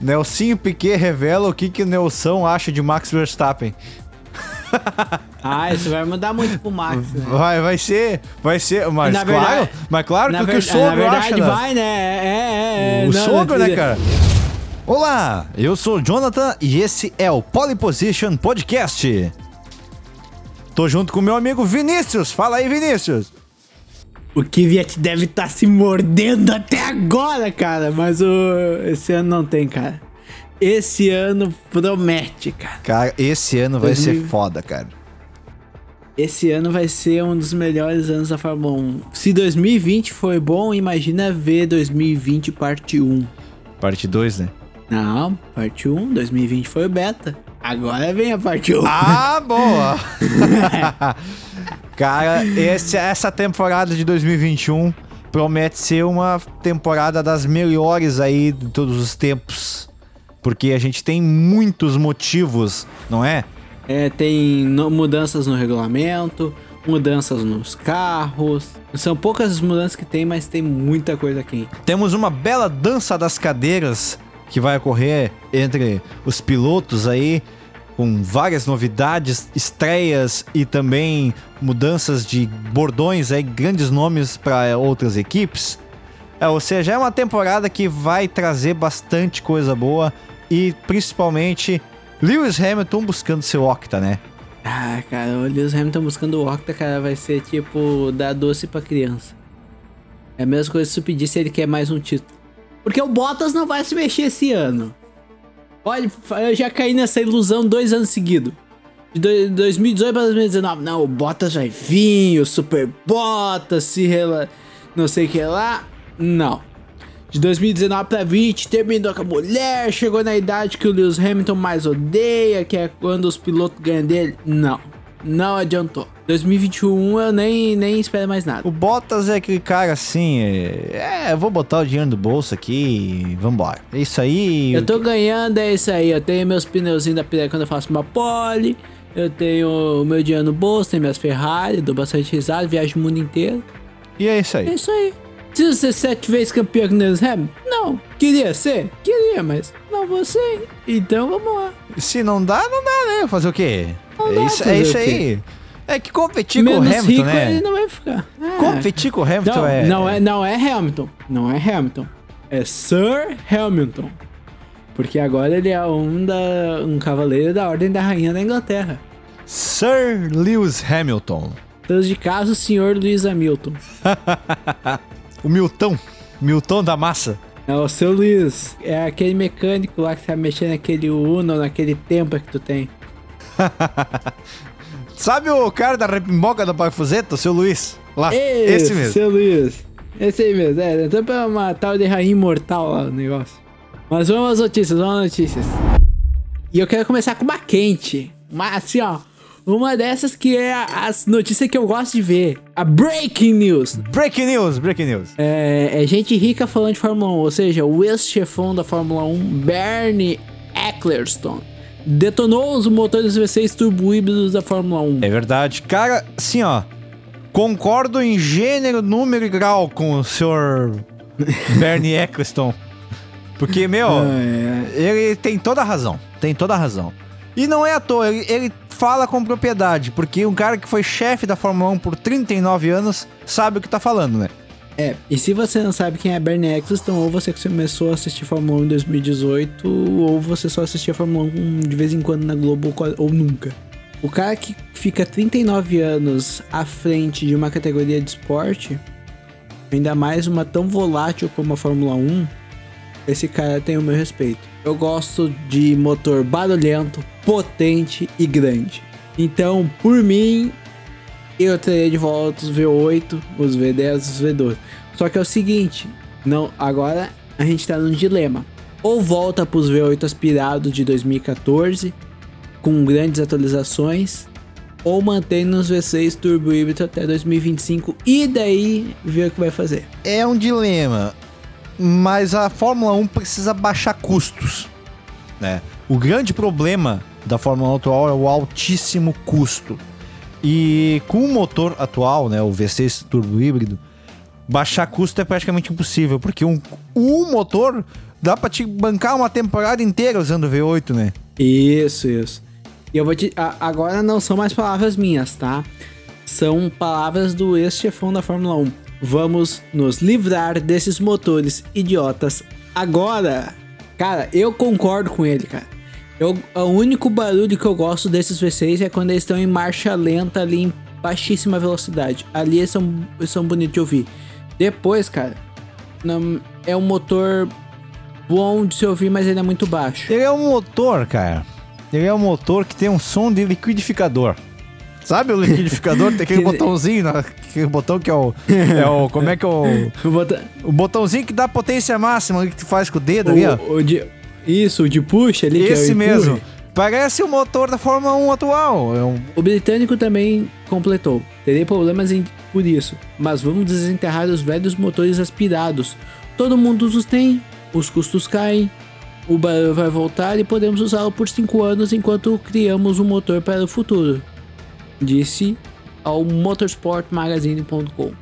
Nelsinho Piquet revela o que, que o Nelson acha de Max Verstappen. Ah, isso vai mudar muito pro Max, né? Vai, vai ser, vai ser, mas Na claro, verdade- mas claro que o que o sogro na verdade, acha, né? vai, né? É, é, é. O Não, sogro, não- né, cara? Olá, eu sou o Jonathan e esse é o Polyposition Podcast. Tô junto com meu amigo Vinícius. Fala aí, Vinícius. O Kvyat deve estar se mordendo até agora, cara. Mas o... esse ano não tem, cara. Esse ano promete, cara. Cara, esse ano vai 2000. ser foda, cara. Esse ano vai ser um dos melhores anos da Fórmula 1. Se 2020 foi bom, imagina ver 2020 parte 1. Parte 2, né? Não, parte 1, 2020 foi o beta. Agora vem a parte 1. Ah, boa! Cara, esse- essa temporada de 2021 promete ser uma temporada das melhores aí de todos os tempos. Porque a gente tem muitos motivos, não é? É, tem no- mudanças no regulamento, mudanças nos carros. São poucas as mudanças que tem, mas tem muita coisa aqui. Temos uma bela dança das cadeiras que vai ocorrer entre os pilotos aí, com várias novidades, estreias e também mudanças de bordões aí, grandes nomes para outras equipes. É, ou seja, é uma temporada que vai trazer bastante coisa boa e principalmente Lewis Hamilton buscando seu octa, né? Ah, cara, o Lewis Hamilton buscando o Octa, cara, vai ser tipo dar doce pra criança. É a mesma coisa se tu pedir se ele quer mais um título. Porque o Bottas não vai se mexer esse ano. Olha, eu já caí nessa ilusão dois anos seguidos. De dois- 2018 para 2019. Não, o Bottas vai vir, o Super Bottas, se rela... não sei o que lá. Não. De 2019 pra 20, terminou com a mulher, chegou na idade que o Lewis Hamilton mais odeia, que é quando os pilotos ganham dele. Não. Não adiantou. 2021 eu nem, nem espero mais nada. O Bottas é aquele cara assim, é, é, eu vou botar o dinheiro no bolso aqui e vambora. É isso aí. Eu tô ganhando, é isso aí. Eu tenho meus pneuzinhos da Pirelli quando eu faço uma pole. Eu tenho o meu dinheiro no bolso, tenho minhas Ferrari, dou bastante risada, viajo o mundo inteiro. E é isso É aí. isso aí. Se você sete vezes campeão com Lewis Hamilton? Não. Queria ser? Queria, mas não vou ser. Então vamos lá. Se não dá, não dá, né? Fazer o quê? Não é dá isso, é isso aí. É que competir com o Menos Hamilton, rico né? ele não vai ficar. É. Competir com o Hamilton Não, é. não é, não é Hamilton. Não é Hamilton. É Sir Hamilton. Porque agora ele é um, da, um cavaleiro da Ordem da Rainha da Inglaterra. Sir Lewis Hamilton. Todos de casa, o senhor Luiz Hamilton. O Milton. Milton da massa. É o seu Luiz. É aquele mecânico lá que tá mexendo naquele Uno, naquele tempo que tu tem. Sabe o cara da repimboca da Parafuseta, o seu Luiz? Lá. Esse, Esse mesmo. Seu Luiz. Esse aí mesmo. É, então pra uma tal de rainha imortal lá o negócio. Mas vamos às notícias, vamos às notícias. E eu quero começar com uma quente. Uma, assim, ó. Uma dessas que é as notícias que eu gosto de ver. A Breaking News. Breaking news, breaking news. É, é gente rica falando de Fórmula 1. Ou seja, o ex-chefão da Fórmula 1, Bernie Ecclestone, detonou os motores V6 turbo híbridos da Fórmula 1. É verdade. Cara, assim, ó. Concordo em gênero, número e grau com o senhor Bernie Eccleston. Porque, meu, É, ele tem toda a razão. Tem toda a razão. E não é à toa, ele, ele fala com propriedade, porque um cara que foi chefe da Fórmula 1 por 39 anos sabe o que tá falando, né? É, e se você não sabe quem é Bernie Ecclestone, ou você começou a assistir Fórmula 1 em 2018, ou você só assistia Fórmula 1 de vez em quando na Globo, ou nunca. O cara que fica 39 anos à frente de uma categoria de esporte, ainda mais uma tão volátil como a Fórmula 1, esse cara tem o meu respeito. Eu gosto de motor barulhento, potente e grande. Então, por mim, eu teria de volta os V8, os V10, os V12. Só que é o seguinte, não, agora a gente tá num dilema. Ou volta pros V8 aspirados de 2014, com grandes atualizações, ou mantém nos V6 turbo híbrido até 2025 e daí ver o que vai fazer. É um dilema, mas a Fórmula 1 precisa baixar custos, né? O grande problema da Fórmula 1 atual é o altíssimo custo. E com o motor atual, né, o V6 turbo híbrido, baixar custo é praticamente impossível, porque um, um motor dá pra te bancar uma temporada inteira usando o V8, né? Isso, isso. E eu vou te. agora não são mais palavras minhas, tá? São palavras do ex-chefão da Fórmula 1. Vamos nos livrar desses motores idiotas agora. Cara, eu concordo com ele, cara. Eu, o único barulho que eu gosto desses V6 é quando eles estão em marcha lenta ali em baixíssima velocidade. Ali eles são, eles são bonitos de ouvir. Depois, cara, não, é um motor bom de se ouvir, mas ele é muito baixo. Ele é um motor, cara. Ele é um motor que tem um som de liquidificador. Sabe o liquidificador? Tem aquele Que- botãozinho, né? aquele botão que é o, é o. Como é que é o. Vou botar- O botãozinho que dá potência máxima que tu faz com o dedo ali, ó. O, o isso, o de push ali. é o Esse empurre. mesmo. Parece o motor da Fórmula 1 atual. É um... O britânico também completou. Terei problemas em- por isso, mas vamos desenterrar os velhos motores aspirados. Todo mundo os tem, os custos caem, o barulho vai voltar e podemos usá-lo por 5 anos enquanto criamos um motor para o futuro. Disse ao motorsportmagazine.com.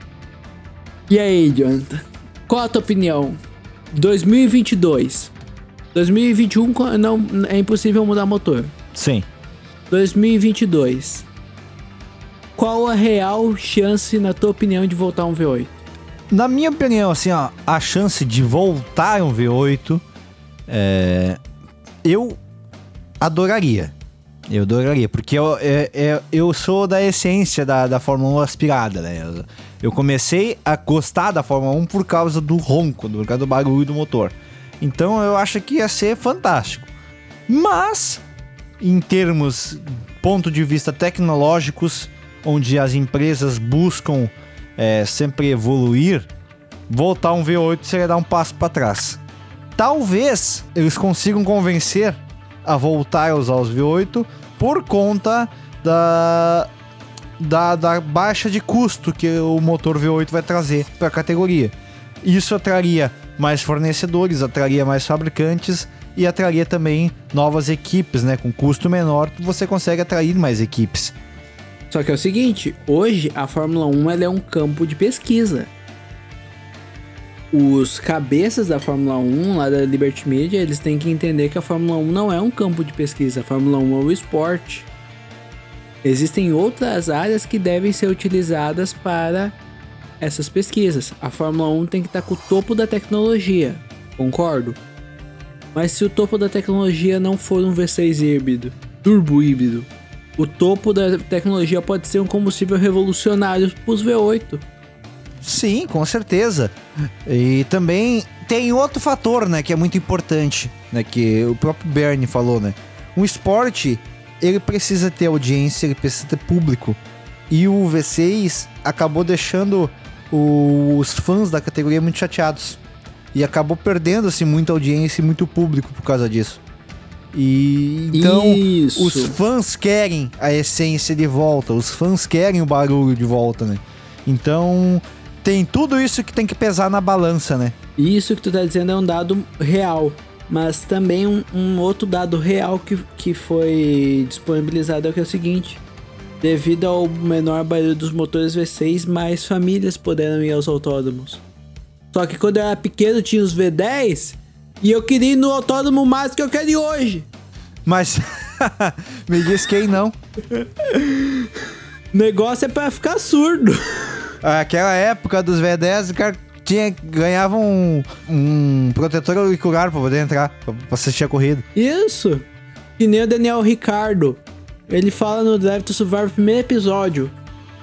E aí, Jonathan? Qual a tua opinião? 2022. 2021 co- não é impossível mudar motor. Sim. 2022. Qual a real chance, na tua opinião, de voltar um V8? Na minha opinião, assim, ó, a chance de voltar um V8, é, eu adoraria. Eu adoraria, porque eu, é- é- eu sou da essência da, da Fórmula 1 aspirada, né? Eu, eu comecei a gostar da Fórmula 1 por causa do ronco, por causa do barulho do motor. Então eu acho que ia ser fantástico. Mas, em termos, ponto de vista tecnológicos, onde as empresas buscam é, sempre evoluir, voltar um V8 seria dar um passo para trás. Talvez eles consigam convencer a voltar a usar os V8 por conta da, da, da baixa de custo que o motor V8 vai trazer para a categoria. Isso atraria mais fornecedores, atraria mais fabricantes e atraria também novas equipes, né? Com custo menor, você consegue atrair mais equipes. Só que é o seguinte, hoje a Fórmula 1 ela é um campo de pesquisa. Os cabeças da Fórmula 1, lá da Liberty Media, eles têm que entender que a Fórmula 1 não é um campo de pesquisa, a Fórmula 1 é o esporte. Existem outras áreas que devem ser utilizadas para essas pesquisas. A Fórmula 1 tem que estar com o topo da tecnologia, concordo? Mas se o topo da tecnologia não for um V6 híbrido, turbo híbrido, o topo da tecnologia pode ser um combustível revolucionário para os V8. Sim, com certeza. E também tem outro fator, né, que é muito importante, né, que o próprio Bernie falou, né? Um esporte, ele precisa ter audiência, ele precisa ter público. E o V6 acabou deixando os fãs da categoria muito chateados. E acabou perdendo assim muita audiência e muito público por causa disso. E então Isso. os fãs querem a essência de volta, os fãs querem o barulho de volta, né? Então tem tudo isso que tem que pesar na balança, né? Isso que tu tá dizendo é um dado real. Mas também um, um outro dado real que, que foi disponibilizado é é o seguinte. Devido ao menor barulho dos motores V6, mais famílias puderam ir aos autódromos. Só que quando eu era pequeno tinha os V10 e eu queria ir no autódromo mais que eu quero ir hoje. Mas me diz quem não. Negócio é pra ficar surdo. Aquela época dos V10, o cara tinha, ganhava um, um protetor auricular pra poder entrar, pra assistir a corrida. Isso. Que nem o Daniel Ricardo. Ele fala no Drive to Survive, primeiro episódio.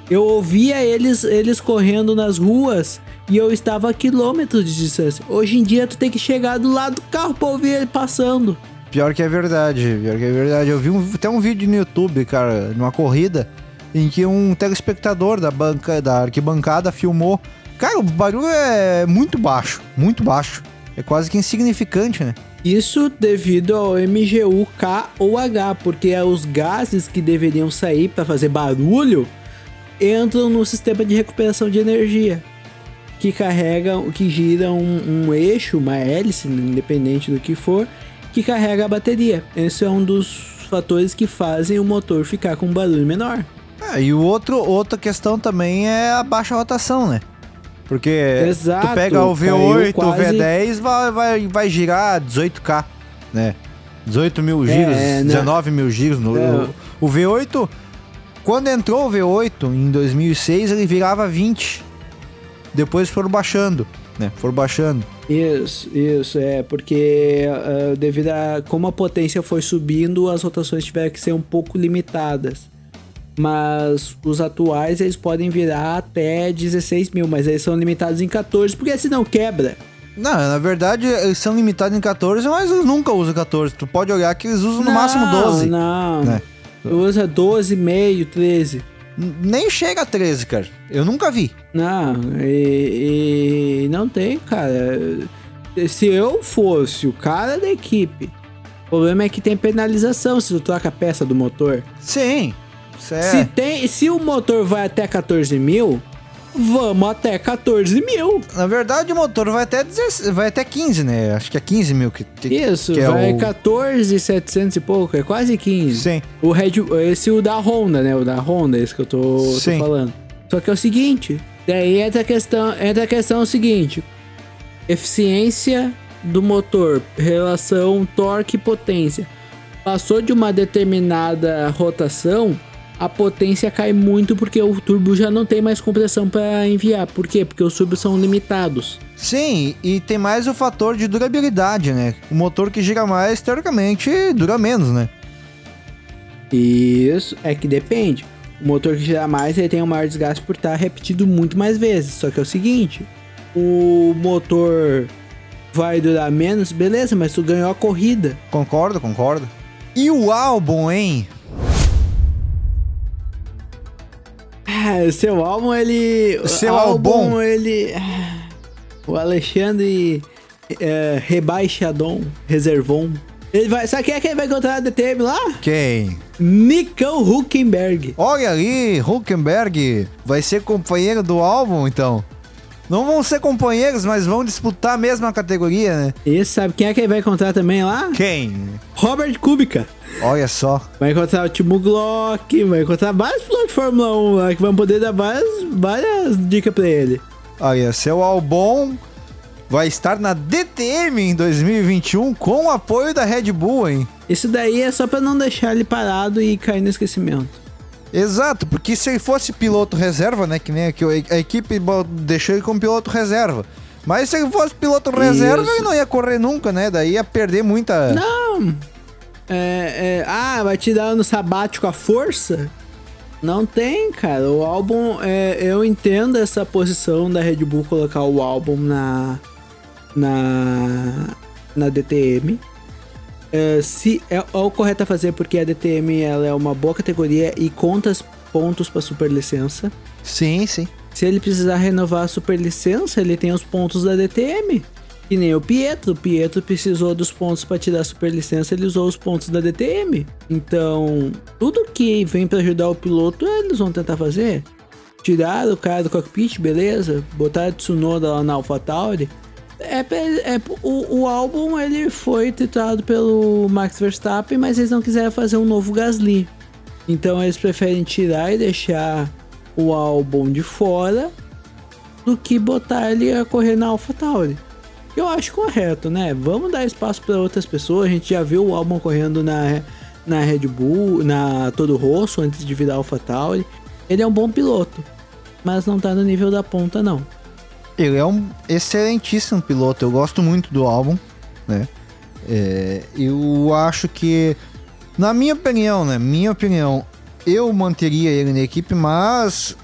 Eu ouvia eles, eles correndo nas ruas e eu estava a quilômetros de distância. Hoje em dia tu tem que chegar do lado do carro pra ouvir ele passando. Pior que é verdade, pior que é verdade. Eu vi um- até um vídeo no YouTube, cara, numa corrida, em que um telespectador da banca, da arquibancada filmou. Cara, o barulho é muito baixo, muito baixo. É quase que insignificante, né? Isso devido ao MGU K ou H, porque é os gases que deveriam sair para fazer barulho entram no sistema de recuperação de energia, que carrega, que gira um, um eixo, uma hélice, independente do que for, que carrega a bateria. Esse é um dos fatores que fazem o motor ficar com um barulho menor. Ah, e o outro, outra questão também é a baixa rotação, né? Porque Exato, tu pega o caiu V8, quase- o V10, vai, vai, vai girar 18K, né? 18 mil giros, É, né? 19 mil giros. No, É. o, o V8, quando entrou o V8 em 2006, ele virava 20. Depois foram baixando, né? Foram baixando. Isso, isso, é, porque ah, devido a como a potência foi subindo, as rotações tiveram que ser um pouco limitadas. Mas os atuais eles podem virar até 16 mil, mas eles são limitados em 14, porque senão quebra. Não, na verdade, eles são limitados em 14, mas eles nunca usam 14. Tu pode olhar que eles usam no Não, máximo 12. Não, né? Usa 12, meio, 13. N- Nem chega a 13, cara. Eu nunca vi. Não, e, e não tem, cara. Se eu fosse o cara da equipe, o problema é que tem penalização se tu troca a peça do motor. Sim. Isso é... Se, tem, se o motor vai até 14 mil, vamos até 14 mil. Na verdade, o motor vai até, 16, vai até 15, né? Acho que é 15 mil que, que Isso, que é vai o... 14,700 e pouco, é quase 15. Sim. O Red, esse o da Honda, né? O da Honda, esse que eu tô, tô falando. Só que é o seguinte, daí entra a questão, entra a questão seguinte: eficiência do motor, relação torque e potência. Passou de uma determinada rotação, a potência cai muito porque o turbo já não tem mais compressão para enviar. Por quê? Porque os turbos são limitados. Sim, e tem mais o fator de durabilidade, né? O motor que gira mais, teoricamente, dura menos, né? Isso é que depende. O motor que gira mais ele tem um maior desgaste por estar repetido muito mais vezes. Só que é o seguinte: o motor vai durar menos, beleza, mas tu ganhou a corrida. Concordo, concordo. E o álbum, hein? Seu álbum, ele. Seu álbum, álbum. ele. O Alexandre é, Rebaixadon, Reservon. Ele vai. Sabe quem é que ele vai encontrar na DTM lá? Quem? Nicão Huckenberg. Olha ali, Huckenberg vai ser companheiro do álbum, então. Não vão ser companheiros, mas vão disputar a mesma categoria, né? E sabe quem é que ele vai encontrar também lá? Quem? Robert Kubica. Olha só. Vai encontrar o Timo Glock, vai encontrar vários pilotos de Fórmula 1 lá que vão poder dar várias, várias dicas pra ele. Olha, seu álbum vai estar na DTM em 2021 com o apoio da Red Bull, hein? Isso daí é só pra não deixar ele parado e cair no esquecimento. Exato, porque se ele fosse piloto reserva, né? Que nem aqui, a equipe deixou ele como piloto reserva. Mas se ele fosse piloto reserva, Isso. ele não ia correr nunca, né? Daí ia perder muita. Não! É, é, ah, vai te dar no sabático a força? Não tem, cara. O álbum, é, eu entendo essa posição da Red Bull colocar o álbum na na na DTM. É, se é, é o correto a fazer porque a DTM ela é uma boa categoria e conta os pontos para superlicença. Sim, sim. Se ele precisar renovar a superlicença, ele tem os pontos da DTM. Que nem o Pietro. O Pietro precisou dos pontos para tirar a superlicença, ele usou os pontos da DTM. Então, tudo que vem para ajudar o piloto, eles vão tentar fazer. Tirar o cara do cockpit, beleza. Botar a Tsunoda lá na AlphaTauri. É, pra- é, o, o álbum ele foi titulado pelo Max Verstappen, mas eles não quiseram fazer um novo Gasly. Então eles preferem tirar e deixar o álbum de fora do que botar ele a correr na AlphaTauri. Eu acho correto, né? Vamos dar espaço para outras pessoas. A gente já viu o álbum correndo na, na Red Bull, na Todo Rosso, antes de virar AlphaTauri. Ele é um bom piloto, mas não tá no nível da ponta, não. Ele é um excelentíssimo piloto. Eu gosto muito do álbum, né? É, eu acho que, na minha opinião, né? Minha opinião, eu manteria ele na equipe, mas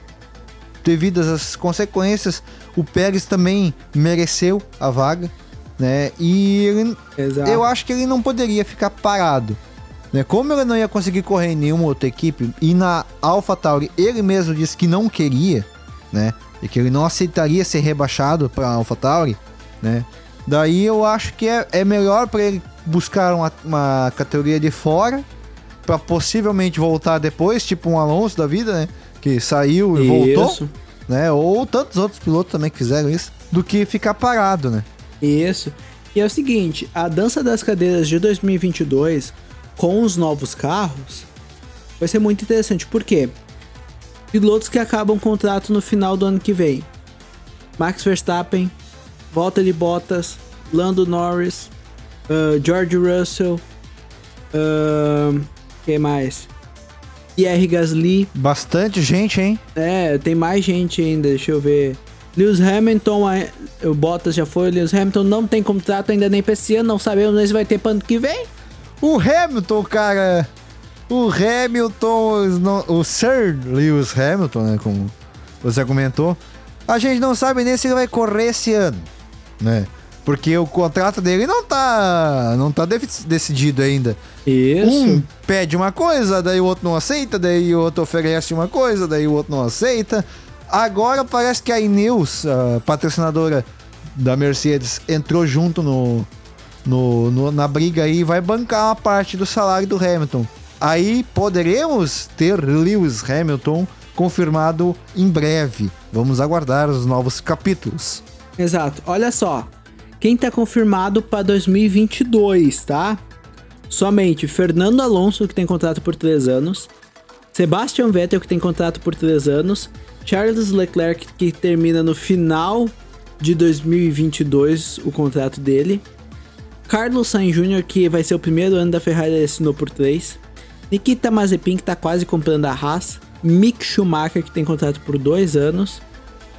devido às consequências, o Pérez também mereceu a vaga, né? E ele, eu acho que ele não poderia ficar parado. Né? Como ele não ia conseguir correr em nenhuma outra equipe, e na AlphaTauri ele mesmo disse que não queria, né? E que ele não aceitaria ser rebaixado para AlphaTauri, né? Daí eu acho que é, é melhor para ele buscar uma, uma categoria de fora, para possivelmente voltar depois, tipo um Alonso da vida, né? Que saiu e voltou, Isso. né? Ou tantos outros pilotos também que fizeram isso, do que ficar parado, né? Isso. E é o seguinte, a dança das cadeiras de 2022 com os novos carros vai ser muito interessante. Por quê? Pilotos que acabam o contrato no final do ano que vem. Max Verstappen, Valtteri Bottas, Lando Norris, uh, George Russell, uh, quem mais? Pierre Gasly. Bastante gente, hein? É, tem mais gente ainda, deixa eu ver. Lewis Hamilton, o Bottas já foi, o Lewis Hamilton não tem contrato ainda nem pra esse ano, não sabemos se vai ter pra ano que vem. O Hamilton, cara, o Hamilton, o Sir Lewis Hamilton, né, como você comentou, a gente não sabe nem se ele vai correr esse ano, né? Porque o contrato dele não tá, não tá decidido ainda. Isso. Um pede uma coisa, daí o outro não aceita, daí o outro oferece uma coisa, daí o outro não aceita. Agora parece que a Ineos, a patrocinadora da Mercedes, entrou junto no, no, no, na briga aí e vai bancar uma parte do salário do Hamilton. Aí poderemos ter Lewis Hamilton confirmado em breve. Vamos aguardar os novos capítulos. Exato. Olha só, quem tá confirmado para 2022, tá? Somente Fernando Alonso, que tem contrato por 3 anos, Sebastian Vettel, que tem contrato por 3 anos, Charles Leclerc, que termina no final de 2022 o contrato dele, Carlos Sainz Jr., que vai ser o primeiro ano da Ferrari, assinou por 3, Nikita Mazepin, que tá quase comprando a Haas, Mick Schumacher, que tem contrato por 2 anos,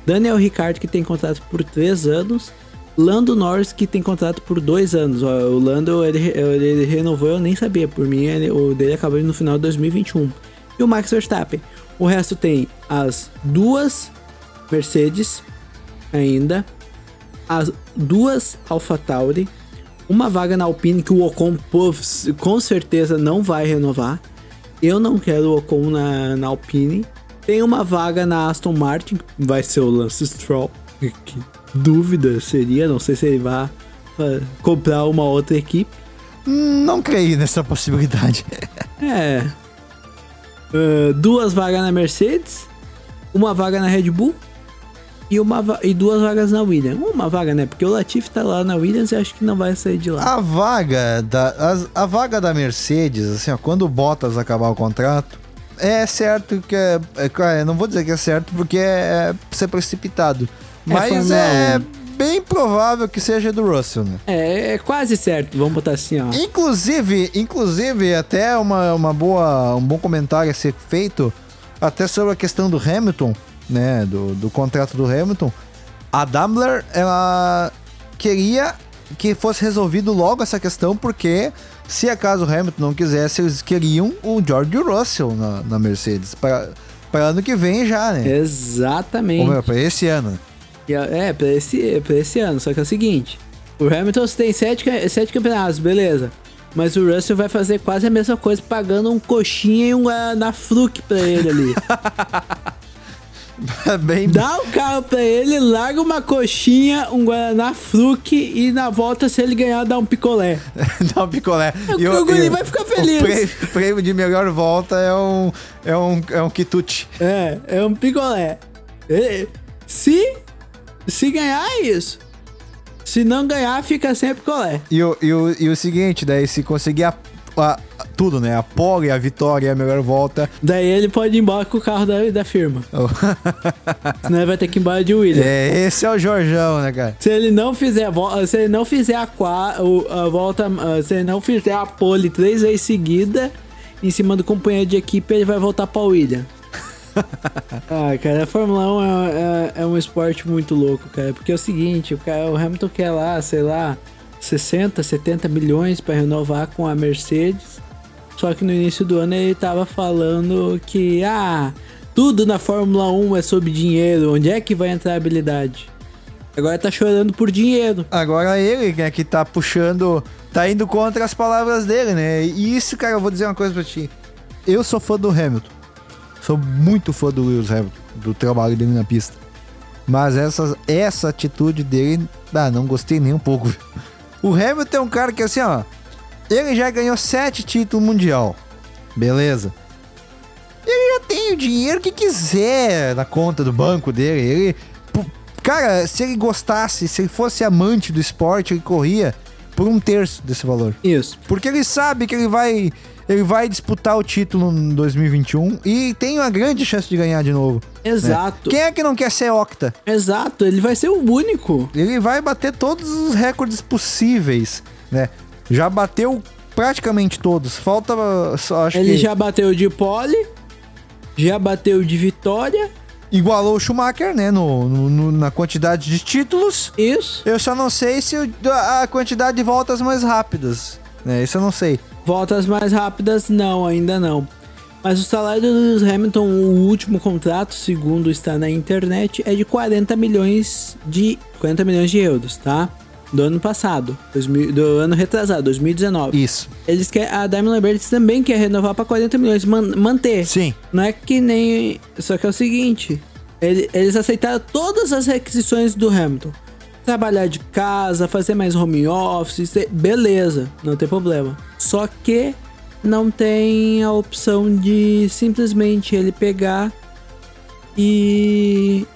Daniel Ricciardo, que tem contrato por 3 anos, Lando Norris, que tem contrato por dois anos. O Lando, ele, ele renovou, eu nem sabia. Por mim, ele, o dele acabou no final de 2021. E o Max Verstappen. O resto tem as duas Mercedes ainda, as duas AlphaTauri, uma vaga na Alpine que o Ocon com certeza não vai renovar. Eu não quero o Ocon na, na Alpine. Tem uma vaga na Aston Martin, vai ser o Lance Stroll, dúvida seria, não sei se ele vai comprar uma outra equipe. Não creio nessa possibilidade. é. Uh, duas vagas na Mercedes, uma vaga na Red Bull e, uma e duas vagas na Williams. Uma vaga, né? Porque o Latifi tá lá na Williams e acho que não vai sair de lá. A vaga da, a, a vaga da Mercedes, assim, ó, quando o Bottas acabar o contrato, é certo que é, é, Não vou dizer que é certo porque é, é ser precipitado. É Mas é, é bem provável que seja do Russell, né? É, é quase certo, vamos botar assim, ó. Inclusive, inclusive até uma, uma boa, um bom comentário a ser feito até sobre a questão do Hamilton, né, do, do contrato do Hamilton. A Daimler, ela queria que fosse resolvido logo essa questão, porque se acaso o Hamilton não quisesse, eles queriam o George Russell na, na Mercedes, para ano que vem já, né? Exatamente. Para esse ano. É, pra esse, pra esse ano. Só que é o seguinte: o Hamilton tem sete, sete campeonatos, beleza. Mas o Russell vai fazer quase a mesma coisa, pagando um coxinha e um Guaraná Fruc pra ele ali. Bem... Dá o carro pra ele, larga uma coxinha, um Guaraná Fruc e na volta, se ele ganhar, dá um picolé. dá um picolé. E o Guri vai ficar feliz. O prêmio, prêmio, de melhor volta é um, é um, é um quitute. É, é um picolé. Se se ganhar, é isso. Se não ganhar, fica sempre colé. E o, e o, e o seguinte, daí se conseguir a, a, tudo, né? A pole, a vitória, a melhor volta. Daí ele pode ir embora com o carro da, da firma. Oh. Senão ele vai ter que ir embora de William. É, esse é o Jorjão, né, cara? Se ele não fizer, se ele não fizer a, a volta, se ele não fizer a pole três vezes seguida em cima do companheiro de equipe, ele vai voltar para William. ah, cara, a Fórmula 1 é, é, é, um esporte muito louco, cara. Porque é o seguinte, o, cara, o Hamilton quer lá, sei lá, 60, 70 milhões para renovar com a Mercedes. Só que no início do ano ele tava falando que, ah, tudo na Fórmula 1 é sobre dinheiro. Onde é que vai entrar a habilidade? Agora tá chorando por dinheiro. Agora ele, né, que tá puxando, tá indo contra as palavras dele, né? E isso, cara, eu vou dizer uma coisa pra ti. Eu sou fã do Hamilton. Sou muito fã do Lewis Hamilton, do trabalho dele na pista. Mas essa, essa atitude dele, ah, não gostei nem um pouco. O Hamilton é um cara que assim, ó, ele já ganhou sete títulos mundial. Beleza. Ele já tem o dinheiro que quiser na conta do banco dele. Ele, cara, se ele gostasse, se ele fosse amante do esporte, ele corria, por um terço desse valor. Isso. Porque ele sabe que ele vai, ele vai disputar o título em 2021 e tem uma grande chance de ganhar de novo. Exato. Quem é que não quer ser octa? Exato. Ele vai ser o único. Ele vai bater todos os recordes possíveis, né? Já bateu praticamente todos. Falta só acho Ele que já bateu de pole, já bateu de vitória. igualou o Schumacher, né, no, no- na quantidade de títulos. Isso. Eu só não sei se a quantidade de voltas mais rápidas, né? Isso eu não sei. Voltas mais rápidas, não, ainda não. Mas o salário do Lewis Hamilton, o último contrato, segundo está na internet, é de 40 milhões de 40 milhões de euros, tá? Do ano passado, 2000 do ano retrasado, 2019. Isso. Eles querem, a Daimler Benz também quer renovar para 40 milhões, man- manter. Sim. Não é que nem. Só que é o seguinte: ele- eles aceitaram todas as requisições do Hamilton. Trabalhar de casa, fazer mais home office, beleza, não tem problema. Só que não tem a opção de simplesmente ele pegar e,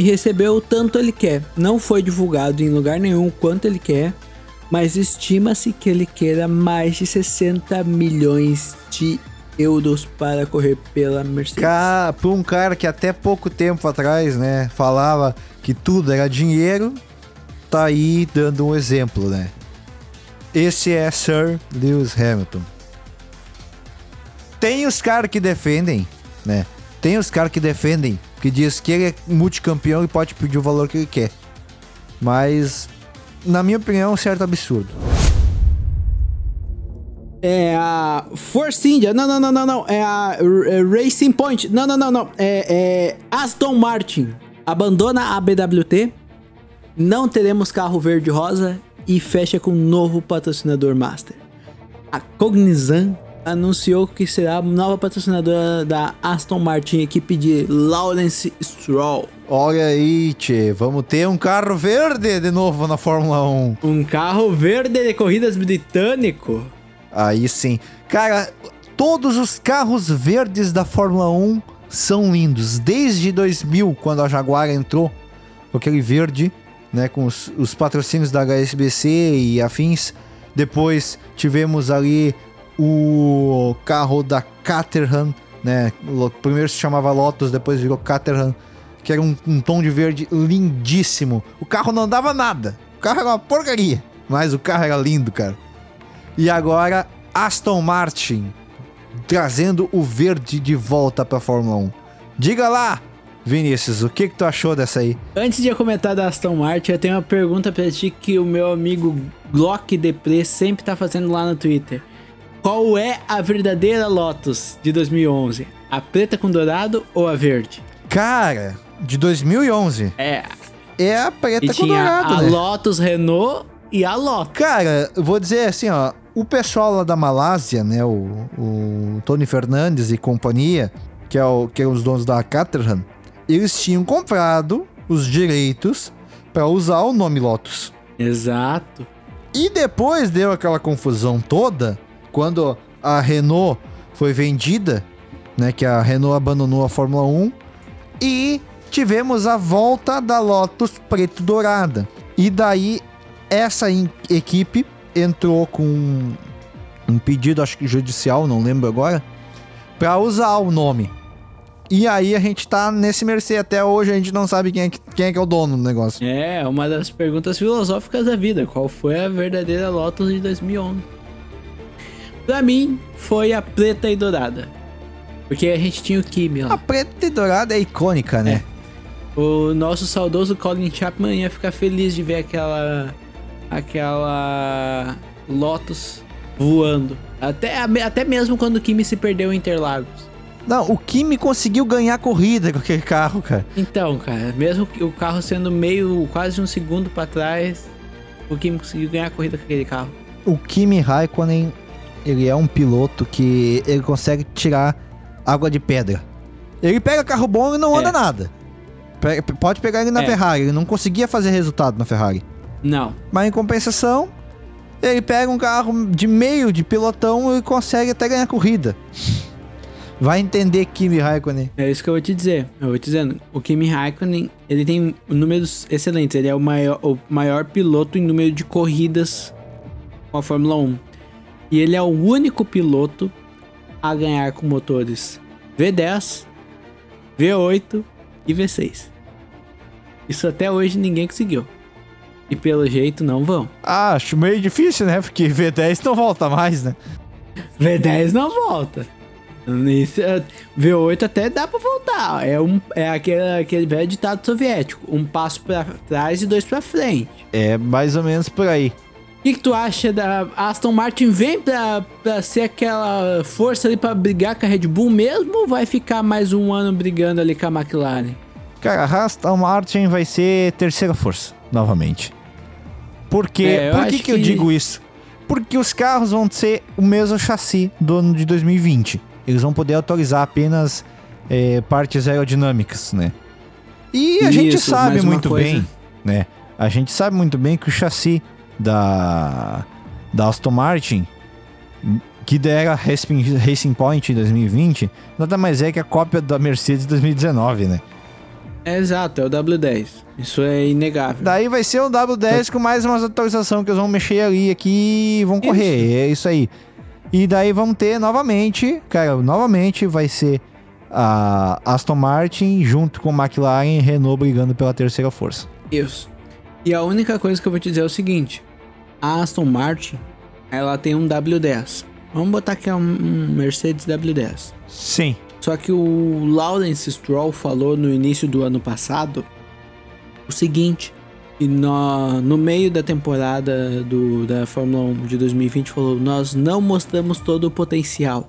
e receber o tanto ele quer. Não foi divulgado em lugar nenhum quanto ele quer, mas estima-se que ele queira mais de 60 milhões de euros para correr pela Mercedes. Ca... Pra um cara que até pouco tempo atrás, né, falava que tudo era dinheiro, tá aí dando um exemplo, né? Esse é Sir Lewis Hamilton. Tem os caras que defendem, né? Tem os caras que defendem, que diz que ele é multicampeão e pode pedir o valor que ele quer. Mas, na minha opinião, é um certo absurdo. É a Force India. Não, não, não, não, não. É a é Racing Point. Não, não, não, não. É, é Aston Martin. Abandona a BWT. Não teremos carro verde rosa e fecha com um novo patrocinador master. A Cognizant anunciou que será a nova patrocinadora da Aston Martin, equipe de Lawrence Stroll. Olha aí, tchê, vamos ter um carro verde de novo na Fórmula 1. Um carro verde de corridas britânico. Aí sim. Cara, todos os carros verdes da Fórmula 1 são lindos. Desde 2000, quando a Jaguar entrou com aquele verde, né, com os, os patrocínios da HSBC e afins. Depois tivemos ali o carro da Caterham, né? Primeiro se chamava Lotus, depois virou Caterham, que era um, um tom de verde lindíssimo. O carro não dava nada. O carro era uma porcaria, mas o carro era lindo, cara. E agora Aston Martin trazendo o verde de volta pra Fórmula 1. Diga lá, Vinícius, o que que tu achou dessa aí? Antes de eu comentar da Aston Martin, eu tenho uma pergunta pra ti que o meu amigo Glock Depre sempre tá fazendo lá no Twitter. Qual é a verdadeira Lotus de 2011? A preta com dourado ou a verde? Cara, de 2011 É, é a preta e com tinha dourado, a né? Lotus Renault e a Lotus. Cara, eu vou dizer assim, ó, o pessoal lá da Malásia, né, o, o Tony Fernandes e companhia, que é o que é os donos da Caterham, eles tinham comprado os direitos pra usar o nome Lotus. Exato. E depois deu aquela confusão toda quando a Renault foi vendida, né, que a Renault abandonou a Fórmula 1 e tivemos a volta da Lotus preto dourada. E daí essa equipe entrou com um, um pedido, acho que judicial, não lembro agora, para usar o nome. E aí a gente tá nesse mercê até hoje, a gente não sabe quem é que, quem é, que é o dono do negócio. É, uma das perguntas filosóficas da vida. Qual foi a verdadeira Lotus de 2011? Pra mim, foi a preta e dourada. Porque a gente tinha o Kimi A lá. preta e dourada é icônica, né? O nosso saudoso Colin Chapman ia ficar feliz de ver aquela. aquela. Lotus voando. Até, até mesmo quando o Kimi se perdeu em Interlagos. Não, o Kimi conseguiu ganhar corrida com aquele carro, cara. Então, cara, mesmo que o carro sendo meio. quase um segundo pra trás, o Kimi conseguiu ganhar a corrida com aquele carro. O Kimi Raikkonen, ele é um piloto que ele consegue tirar água de pedra. Ele pega carro bom e não anda É. nada. Pe- Pode pegar ele na É. Ferrari, ele não conseguia fazer resultado na Ferrari. Não. Mas em compensação, ele pega um carro de meio de pilotão e consegue até ganhar corrida. Vai entender Kimi Raikkonen. É isso que eu vou te dizer. Eu vou te dizendo. O Kimi Raikkonen, ele tem números excelentes. Ele é o maior, o maior piloto em número de corridas com a Fórmula 1. E ele é o único piloto a ganhar com motores V10, V8 e V6. Isso até hoje ninguém conseguiu. E pelo jeito não vão. Ah, acho meio difícil, né? Porque V10 não volta mais, né? V10 não volta. É, V8 até dá pra voltar. É, um, é aquele, aquele velho ditado soviético: um passo pra trás e dois pra frente. É mais ou menos por aí. O que, que, tu acha da Aston Martin? Vem pra, pra ser aquela força ali pra brigar com a Red Bull mesmo ou vai ficar mais um ano brigando ali com a McLaren? Cara, a Aston Martin vai ser terceira força, novamente. Por quê? É, Por que, que, que eu digo isso? Porque os carros vão ser o mesmo chassi do ano de 2020. Eles vão poder atualizar apenas é, partes aerodinâmicas, né? E a isso, gente sabe muito coisa... bem, né? A gente sabe muito bem que o chassi da, da Aston Martin, que dera Racing Point em 2020, nada mais é que a cópia da Mercedes 2019, né? É exato, é o W10. Isso é inegável. Daí vai ser o W10 com mais umas atualizações que eles vão mexer ali aqui e vão correr. Isso. É isso aí. E daí vamos ter novamente, cara, novamente vai ser a Aston Martin junto com McLaren e Renault brigando pela terceira força. Isso. E a única coisa que eu vou te dizer é o seguinte: a Aston Martin, ela tem um W10. Vamos botar que é um Mercedes W10. Sim. Só que o Lawrence Stroll falou no início do ano passado o seguinte, e no, no meio da temporada do, da Fórmula 1 de 2020 falou: Nós não mostramos todo o potencial.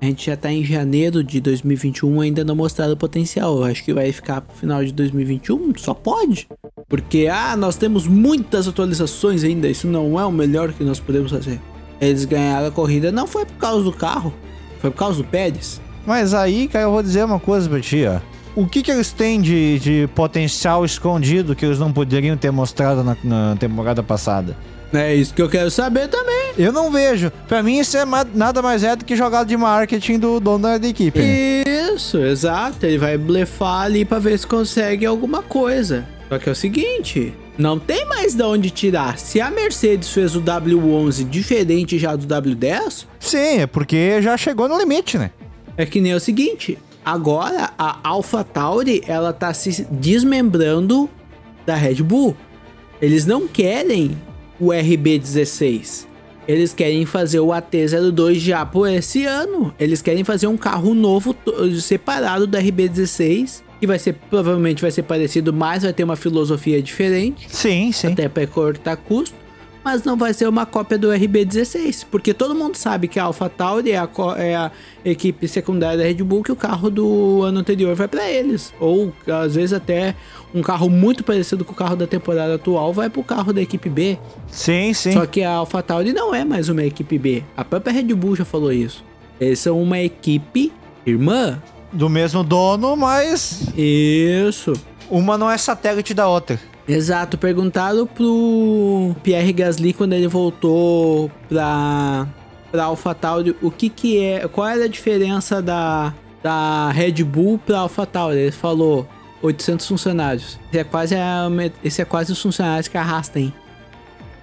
A gente já tá em janeiro de 2021 ainda não mostraram o potencial. Eu acho que vai ficar pro final de 2021, só pode. Porque, ah, nós temos muitas atualizações ainda, isso não é o melhor que nós podemos fazer. Eles ganharam a corrida não foi por causa do carro, foi por causa do Pérez. Mas aí, cara, eu vou dizer uma coisa pra ti, ó. O que, que eles têm de, de potencial escondido que eles não poderiam ter mostrado na, na temporada passada? É isso que eu quero saber também. Eu não vejo. Pra mim, isso é nada mais é do que jogada de marketing do dono da equipe. Isso, exato. Ele vai blefar ali pra ver se consegue alguma coisa. Só que é o seguinte: não tem mais de onde tirar. Se a Mercedes fez o W11 diferente já do W10. Sim, é porque já chegou no limite, né? É que nem o seguinte: agora a AlphaTauri ela tá se desmembrando da Red Bull. Eles não querem o RB16. Eles querem fazer o AT02 já por esse ano. Eles querem fazer um carro novo separado do RB16 que vai ser provavelmente vai ser parecido, mas vai ter uma filosofia diferente. Sim, sim. Até para cortar custo mas não vai ser uma cópia do RB16, porque todo mundo sabe que a AlphaTauri é a, é a equipe secundária da Red Bull, que o carro do ano anterior vai para eles, ou às vezes até um carro muito parecido com o carro da temporada atual vai pro carro da equipe B. Sim, sim. Só que a AlphaTauri não é mais uma equipe B. A própria Red Bull já falou isso. Eles são uma equipe irmã. Do mesmo dono, mas. Isso. Uma não é satélite da outra. Exato, perguntado pro Pierre Gasly quando ele voltou pra, pra AlphaTauri o que que é, qual era a diferença da, da Red Bull pra AlphaTauri. Ele falou 800 funcionários. Esse é quase, a, esse é quase os funcionários que a Haas tem.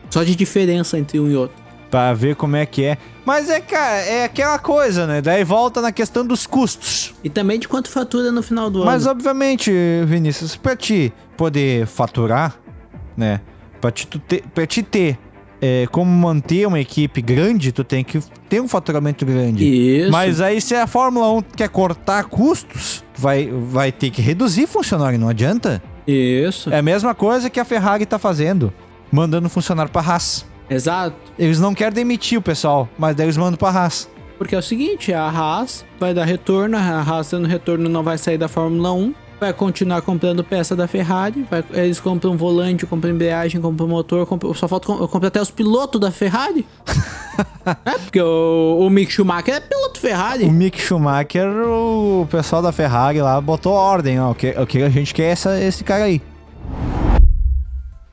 Só de diferença entre um e outro. Pra ver como é que é. Mas é, cara, é aquela coisa, né? Daí volta na questão dos custos. E também de quanto fatura no final do ano. Mas, obviamente, Vinícius, pra ti poder faturar, né? Pra ti, ter, pra ti ter é, como manter uma equipe grande, tu tem que ter um faturamento grande. Isso. Mas aí, se a Fórmula 1 quer cortar custos, vai, vai ter que reduzir funcionário, não adianta. Isso. É a mesma coisa que a Ferrari tá fazendo, mandando funcionário pra Haas. Exato. Eles não querem demitir o pessoal, mas daí eles mandam pra Haas. Porque é o seguinte, a Haas vai dar retorno, a Haas dando retorno não vai sair da Fórmula 1, vai continuar comprando peça da Ferrari, vai, eles compram volante, compram embreagem, compram motor, compram, só falta comprar até os pilotos da Ferrari. é, porque o, o Mick Schumacher é piloto Ferrari. O Mick Schumacher, o pessoal da Ferrari lá botou ordem, ó, o que, o que a gente quer é essa, esse cara aí.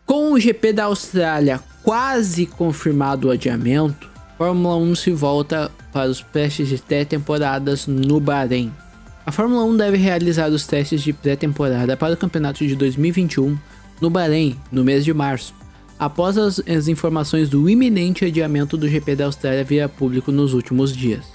Com o GP da Austrália quase confirmado o adiamento, Fórmula 1 se volta para os testes de pré-temporadas no Bahrein. A Fórmula 1 deve realizar os testes de pré-temporada para o campeonato de 2021 no Bahrein no mês de março. após as, as informações do iminente adiamento do GP da Austrália via público nos últimos dias.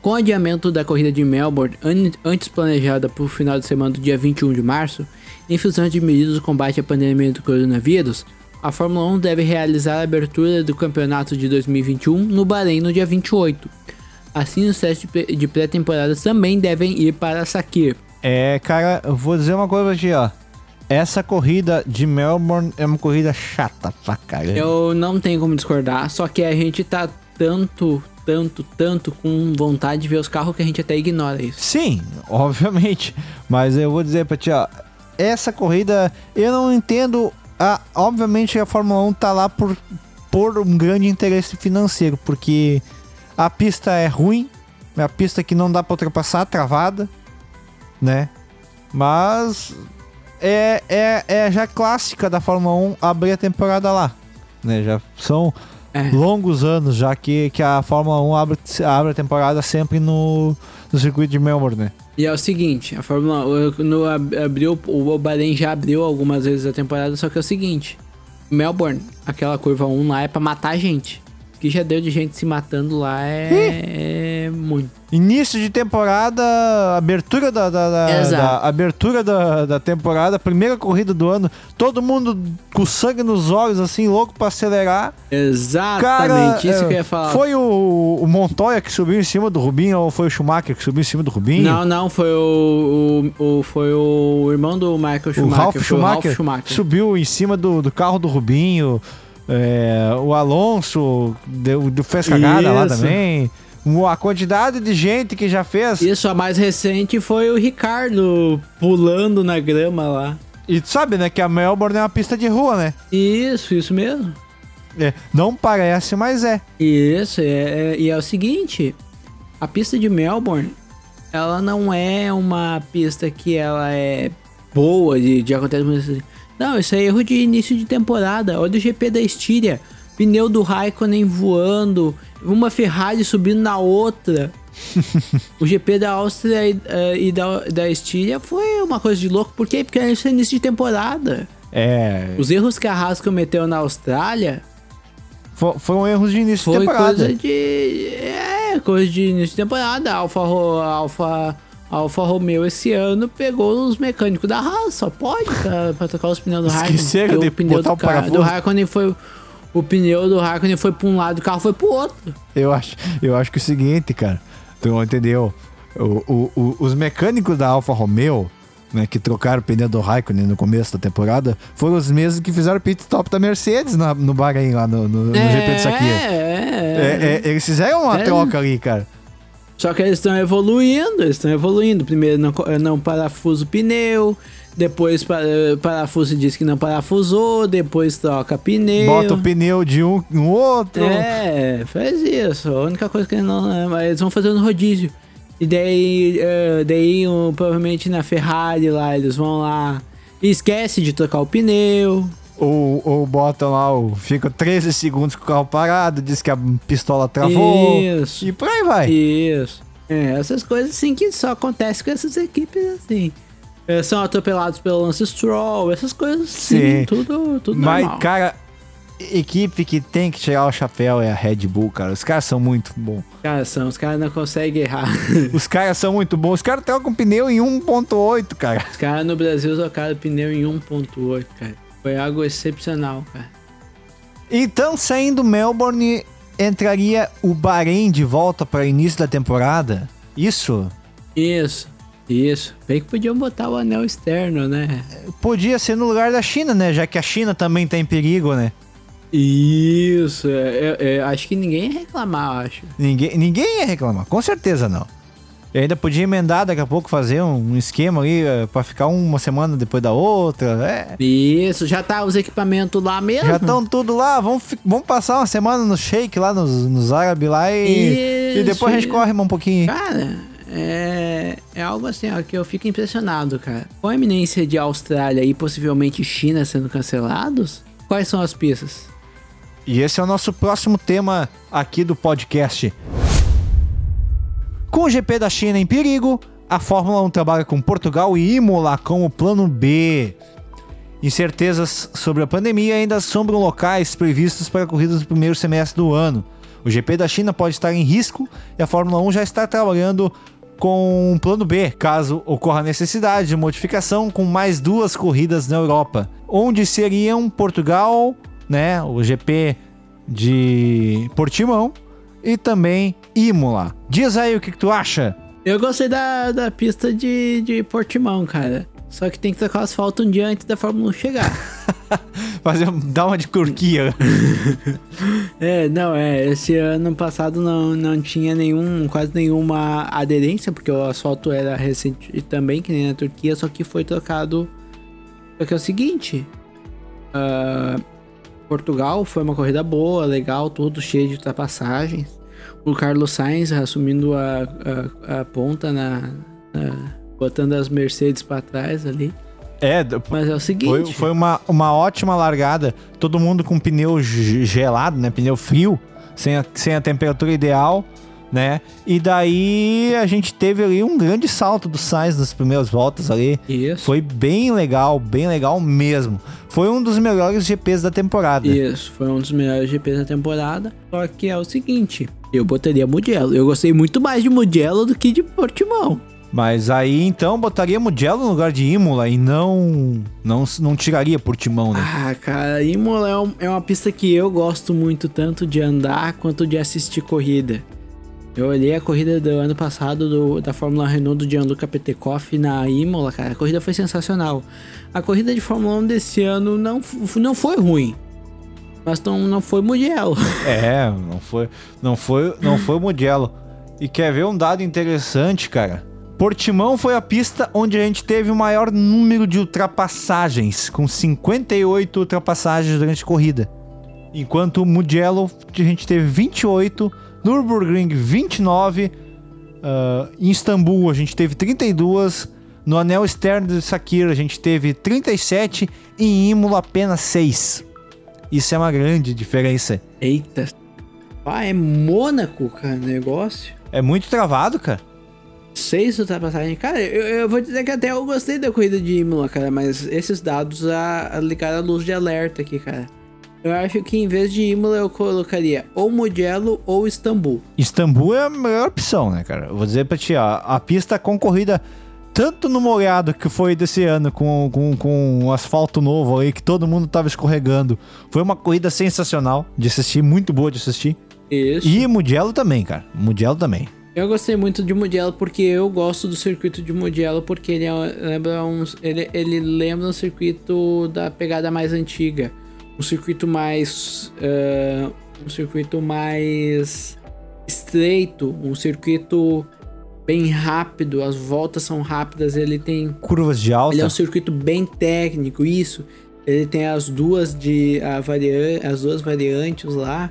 Com o adiamento da corrida de Melbourne, an antes planejada para o final de semana do dia 21 de março, em função de medidas de combate à pandemia do coronavírus, a Fórmula 1 deve realizar a abertura do campeonato de 2021 no Bahrein no dia 28. Assim, os testes de pré-temporada também devem ir para Sakir. É, cara, eu vou dizer uma coisa ti, ó. Essa corrida de Melbourne é uma corrida chata pra caramba. Eu não tenho como discordar, só que a gente tá tanto, tanto, tanto com vontade de ver os carros que a gente até ignora isso. Sim, obviamente. Mas eu vou dizer pra ti, ó. Essa corrida, eu não entendo. A, obviamente a Fórmula 1 tá lá por, por um grande interesse financeiro, porque a pista é ruim, é a pista que não dá pra ultrapassar, travada, né? Mas é, é, é já clássica da Fórmula 1 abrir a temporada lá. Né? Já são É. longos anos já que, que a Fórmula 1 abre, abre a temporada sempre no, no circuito de Melbourne, né? E é o seguinte, a Fórmula 1 no, ab- abriu, o Bahrein já abriu algumas vezes a temporada, só que é o seguinte, Melbourne, aquela curva 1 lá é pra matar gente. Que já deu de gente se matando lá é, é muito. Início de temporada, abertura da, da, da- da- abertura da, da temporada, primeira corrida do ano, todo mundo com sangue nos olhos, assim, louco pra acelerar. Exatamente, isso é, que eu ia falar. Foi o, o Montoya que subiu em cima do Rubinho ou foi o Schumacher que subiu em cima do Rubinho? Não, não, foi o, o, o- foi o irmão do Michael Schumacher. Schumacher, o Ralf Schumacher. subiu em cima do, do carro do Rubinho. É, o Alonso deu, deu- fez cagada lá Isso. também. O- A quantidade de gente que já fez. Isso, a mais recente foi o Ricardo pulando na grama lá. E tu sabe, né, que a Melbourne é uma pista de rua, né? Isso, isso mesmo. É, não parece, mas é. Isso, é, é- e é o seguinte, a pista de Melbourne, ela não é uma pista que ela é boa de, de acontecer. Não, isso é erro de início de temporada. Olha o GP da Estíria, pneu do Raikkonen voando, uma Ferrari subindo na outra. o GP da Áustria e, eh, e da, da Estíria foi uma coisa de louco. Por quê? Porque isso é início de temporada. É. Os erros que a Haas cometeu na Austrália fo- Foram erros de início de foi temporada. coisa de. É, coisa de início de temporada. Alfa, Alfa, a Alfa Romeo esse ano pegou os mecânicos da Haas. Só pode pra, pra trocar os pneus do Raikkonen. Esqueceram de o pneu botar do, o parafuso. do Raikkonen foi. O pneu do Raikkonen foi pra um lado o carro foi pro outro. Eu acho, eu acho que é o seguinte, cara. Tu não entendeu? O- o- o- os mecânicos da Alfa Romeo, né, que trocaram o pneu do Raikkonen no começo da temporada, foram os mesmos que fizeram o pit stop da Mercedes na- no Bahrein, lá no, no, no GP de Sakir. é, É, é, eles fizeram uma É. troca ali, cara. Só que eles estão evoluindo, eles estão evoluindo. Primeiro não, não parafusa o pneu, depois pa- parafusa e diz que não parafusou, depois troca pneu. Bota o pneu de um no outro. É, faz isso. A única coisa que não é, mas eles vão fazendo rodízio. E daí, eh, daí um, provavelmente na Ferrari lá, eles vão lá e esquece de trocar o pneu. Ou, ou botam lá, o, fica 13 segundos com o carro parado, diz que a pistola travou. Isso. E por aí vai. Isso. É, essas coisas assim que só acontecem com essas equipes assim. É, são atropelados pelo Lance Stroll, essas coisas assim, Sim. tudo, tudo Mas, normal. cara, equipe que tem que tirar o chapéu é a Red Bull, cara. Os caras são muito bons. Cara, são, os caras não conseguem errar. Os caras são muito bons. Os caras trocam pneu em 1.8, cara. Os caras no Brasil trocaram pneu em 1.8, cara. Foi algo excepcional, cara. Então, saindo Melbourne, entraria o Bahrein de volta para início da temporada? Isso? Isso, isso. Bem que podiam botar o anel externo, né? Podia ser no lugar da China, né? Já que a China também tá em perigo, né? Isso, é, é, é, acho que ninguém ia reclamar, eu acho. Ninguém, ninguém ia reclamar, com certeza não. E ainda podia emendar daqui a pouco, fazer um, esquema ali eh, pra ficar uma semana depois da outra. É. Isso, já tá os equipamentos lá mesmo. Já estão tudo lá, vamos, vamos passar uma semana no shake lá nos, nos árabes lá e, e depois a gente Isso. corre um pouquinho. Cara, é, é algo assim, ó, que eu fico impressionado, cara. Com a eminência de Austrália e possivelmente China sendo cancelados, quais são as pistas? E esse é o nosso próximo tema aqui do podcast. Com o GP da China em perigo, a Fórmula 1 trabalha com Portugal e Imola como plano B. Incertezas sobre a pandemia ainda assombram locais previstos para corridas do primeiro semestre do ano. O GP da China pode estar em risco e a Fórmula 1 já está trabalhando com um plano B, caso ocorra necessidade de modificação com mais duas corridas na Europa, onde seriam Portugal, né, o GP de Portimão e também Imola. Diz aí o que, que tu acha? Eu gostei da, da pista de, de Portimão, cara. Só que tem que trocar o asfalto um dia antes da Fórmula 1 chegar. Fazer dar uma de Turquia. é, não, é. Esse ano passado não, não tinha nenhum, quase nenhuma aderência, porque o asfalto era recente também, que nem na Turquia, só que foi trocado. Só que é o seguinte. Uh, Portugal foi uma corrida boa, legal, tudo cheio de ultrapassagens. O Carlos Sainz assumindo a, a, a ponta na, na botando as Mercedes para trás ali. É, mas é o seguinte. Foi, foi, uma, uma ótima largada. Todo mundo com pneu gelado, né? Pneu frio, sem a, sem a temperatura ideal, né? E daí a gente teve ali um grande salto do Sainz nas primeiras voltas ali. Isso. Foi bem legal, bem legal mesmo. Foi um dos melhores GPs da temporada. Isso, foi um dos melhores GPs da temporada. Só que é o seguinte, eu botaria Mugello. Eu gostei muito mais de Mugello do que de Portimão. Mas aí então botaria Mugello no lugar de Imola e não não, não tiraria por timão, né? Ah, cara, Imola é, um, é uma pista que eu gosto muito tanto de andar quanto de assistir corrida. Eu olhei a corrida do ano passado do, da Fórmula Renault do Gianluca Petekoff na Imola, cara. A corrida foi sensacional. A corrida de Fórmula 1 desse ano não, não foi ruim. Mas não, não foi Mugello. É, não foi, não foi, não foi Mugello. E quer ver um dado interessante, cara? Portimão foi a pista onde a gente teve o maior número de ultrapassagens, com 58 ultrapassagens durante a corrida. Enquanto Mugello a gente teve 28, Nürburgring 29, uh, em Istambul a gente teve 32, no anel externo de Sakir a gente teve 37 e em Imola apenas 6. Isso é uma grande diferença. Eita. Ah, é Mônaco, cara, negócio. É muito travado, cara seis ultrapassagens. Cara, eu, eu, vou dizer que até eu gostei da corrida de Imola, cara, mas esses dados a, a ligar a luz de alerta aqui, cara. Eu acho que em vez de Imola eu colocaria ou Mugello ou Istambul. Istambul é a melhor opção, né, cara? Eu vou dizer pra ti, ó, a pista concorrida tanto no molhado que foi desse ano, com, com, com um asfalto novo aí, que todo mundo tava escorregando. Foi uma corrida sensacional de assistir, muito boa de assistir. Isso. E Mugello também, cara. Mugello também. Eu gostei muito de Mugello porque eu gosto do circuito de Mugello porque ele é, lembra um, ele, ele lembra um circuito da pegada mais antiga, um circuito mais uh, um circuito mais estreito, um circuito bem rápido, as voltas são rápidas, ele tem curvas de alta. Ele é um circuito bem técnico, isso. Ele tem as duas de a variante, as duas variantes lá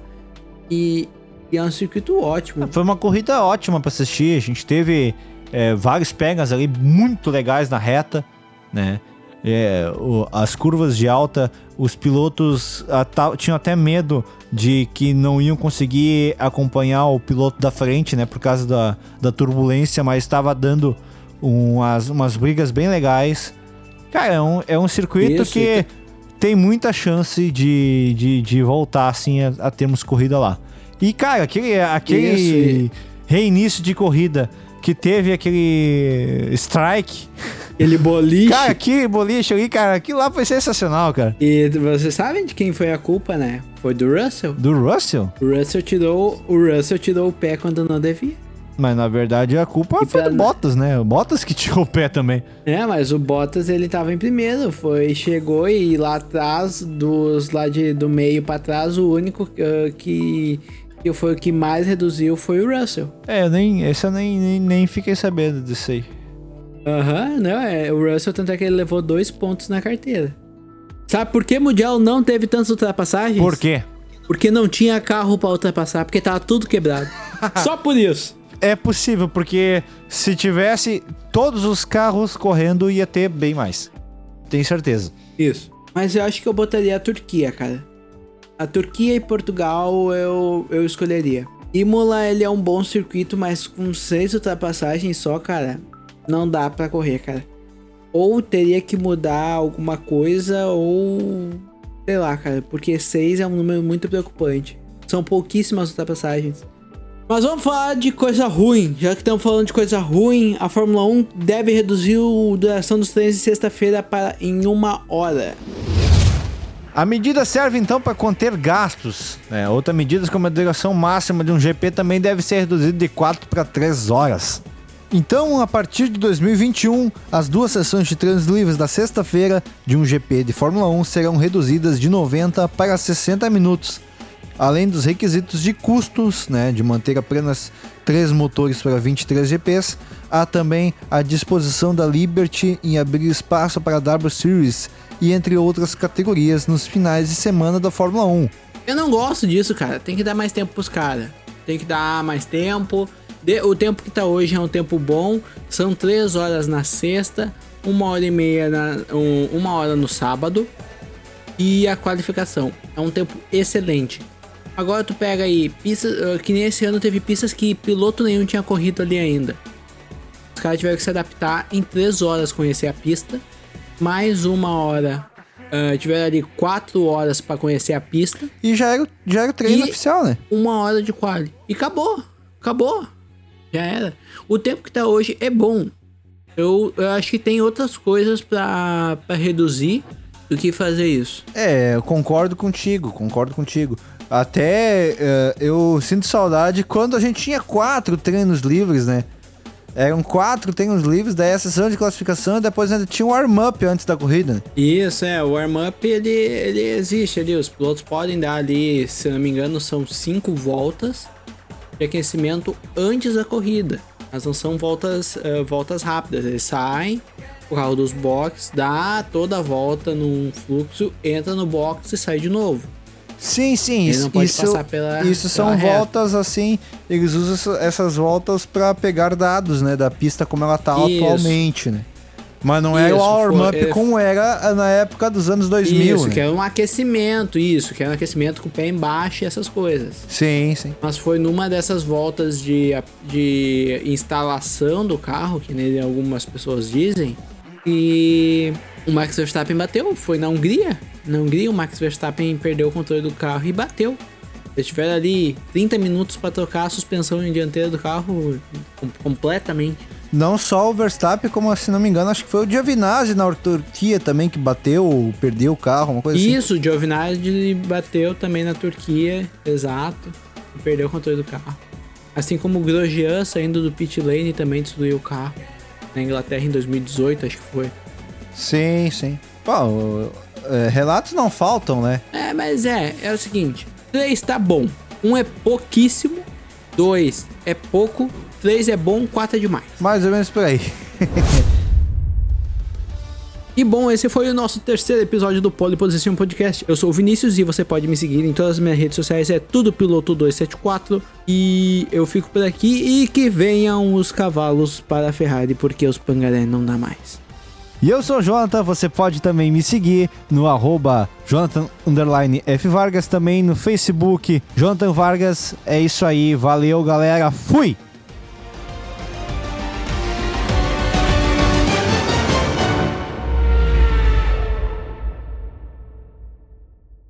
e e é um circuito ótimo. Foi uma corrida ótima para assistir. A gente teve é, vários pegas ali muito legais na reta, né? É, o, as curvas de alta, os pilotos a, tinham até medo de que não iam conseguir acompanhar o piloto da frente, né? Por causa da, da turbulência, mas estava dando umas, umas brigas bem legais. Cara, é um, é um circuito Isso, que tem muita chance de, de, de voltar assim a, a termos corrida lá. E, cara, aquele, aquele reinício de corrida que teve aquele strike. Ele boliche. Cara, aquele boliche ali, cara, aquilo lá foi sensacional, cara. E vocês sabem de quem foi a culpa, né? Foi do Russell. Do Russell? O Russell tirou, o Russell tirou o pé quando não devia. Mas na verdade a culpa e foi pra... do Bottas, né? O Bottas que tirou o pé também. É, mas o Bottas ele tava em primeiro, foi chegou e lá atrás dos lá de do meio para trás o único uh, que que foi o que mais reduziu foi o Russell. É, eu nem, esse eu nem, nem, nem fiquei sabendo disso aí. Aham, uhum, não, é, o Russell tanto é que ele levou dois pontos na carteira. Sabe por que o Mundial não teve tantas ultrapassagens? Por quê? Porque não tinha carro para ultrapassar, porque tava tudo quebrado. Só por isso. É possível, porque se tivesse todos os carros correndo, ia ter bem mais. Tenho certeza. Isso. Mas eu acho que eu botaria a Turquia, cara. A Turquia e Portugal eu, eu escolheria. Imola ele é um bom circuito, mas com seis ultrapassagens só, cara, não dá para correr, cara. Ou teria que mudar alguma coisa, ou. Sei lá, cara, porque 6 é um número muito preocupante. São pouquíssimas ultrapassagens. Mas vamos falar de coisa ruim. Já que estamos falando de coisa ruim, a Fórmula 1 deve reduzir a duração dos treinos de sexta-feira para em uma hora. A medida serve então para conter gastos. É, outra medida como a duração máxima de um GP também deve ser reduzida de 4 para 3 horas. Então, a partir de 2021, as duas sessões de treinos livres da sexta-feira de um GP de Fórmula 1 serão reduzidas de 90 para 60 minutos, além dos requisitos de custos, né, de manter apenas três motores para 23 GPs, há também a disposição da Liberty em abrir espaço para a W Series e entre outras categorias nos finais de semana da Fórmula 1. Eu não gosto disso, cara. Tem que dar mais tempo pros caras. Tem que dar mais tempo de, o tempo que tá hoje é um tempo bom. São três horas na sexta, uma hora e meia na, um, uma hora no sábado. E a qualificação. É um tempo excelente. Agora tu pega aí pistas. Ah, que nem esse ano teve pistas que piloto nenhum tinha corrido ali ainda. Os caras tiveram que se adaptar em três horas conhecer a pista. Mais uma hora. Uh, tiveram ali quatro horas para conhecer a pista. E já era, já era o treino e oficial, né? Uma hora de quali. E acabou. Acabou. Já era. O tempo que tá hoje é bom. Eu, eu acho que tem outras coisas para reduzir do que fazer isso. É, eu concordo contigo, concordo contigo. Até uh, eu sinto saudade quando a gente tinha quatro treinos livres, né? Eram quatro treinos livres, daí a sessão de classificação e depois ainda tinha o um warm-up antes da corrida. Isso, é, o warm-up ele, ele existe ali, os pilotos podem dar ali, se não me engano, são cinco voltas de aquecimento antes da corrida. Mas não são voltas, uh, voltas rápidas. Eles saem, o carro dos boxes, dá toda a volta num fluxo, entra no box e sai de novo. Sim, sim, Ele isso, isso, pela, isso são voltas assim, eles usam essas voltas para pegar dados, né, da pista como ela tá isso. atualmente, né? Mas não era o warm-up é, como era na época dos anos 2000. Isso, né? que era um aquecimento, isso, que era um aquecimento com o pé embaixo e essas coisas. Sim, sim. Mas foi numa dessas voltas de, de instalação do carro, que nem algumas pessoas dizem, e o Max Verstappen bateu. Foi na Hungria. Na Hungria, o Max Verstappen perdeu o controle do carro e bateu. Eles tiveram ali 30 minutos para trocar a suspensão dianteira do carro completamente. Não só o Verstappen, como se não me engano, acho que foi o Giovinazzi na Turquia também que bateu, perdeu o carro, uma coisa Isso, assim. Isso, o Giovinazzi bateu também na Turquia, exato, e perdeu o controle do carro. Assim como o Grosjean saindo do pit lane também destruiu o carro na Inglaterra em 2018, acho que foi. Sim, sim. Pô, é, relatos não faltam, né? É, mas é, é o seguinte: 3 tá bom, 1 um é pouquíssimo, 2 é pouco, 3 é bom, 4 é demais. Mais ou menos por aí. E bom, esse foi o nosso terceiro episódio do Poliposição Podcast. Eu sou o Vinícius e você pode me seguir em todas as minhas redes sociais, é tudo Piloto274. E eu fico por aqui e que venham os cavalos para a Ferrari, porque os pangaré não dá mais. E eu sou o Jonathan, você pode também me seguir no arroba. Vargas, também no Facebook Jonathan Vargas. É isso aí, valeu galera, fui!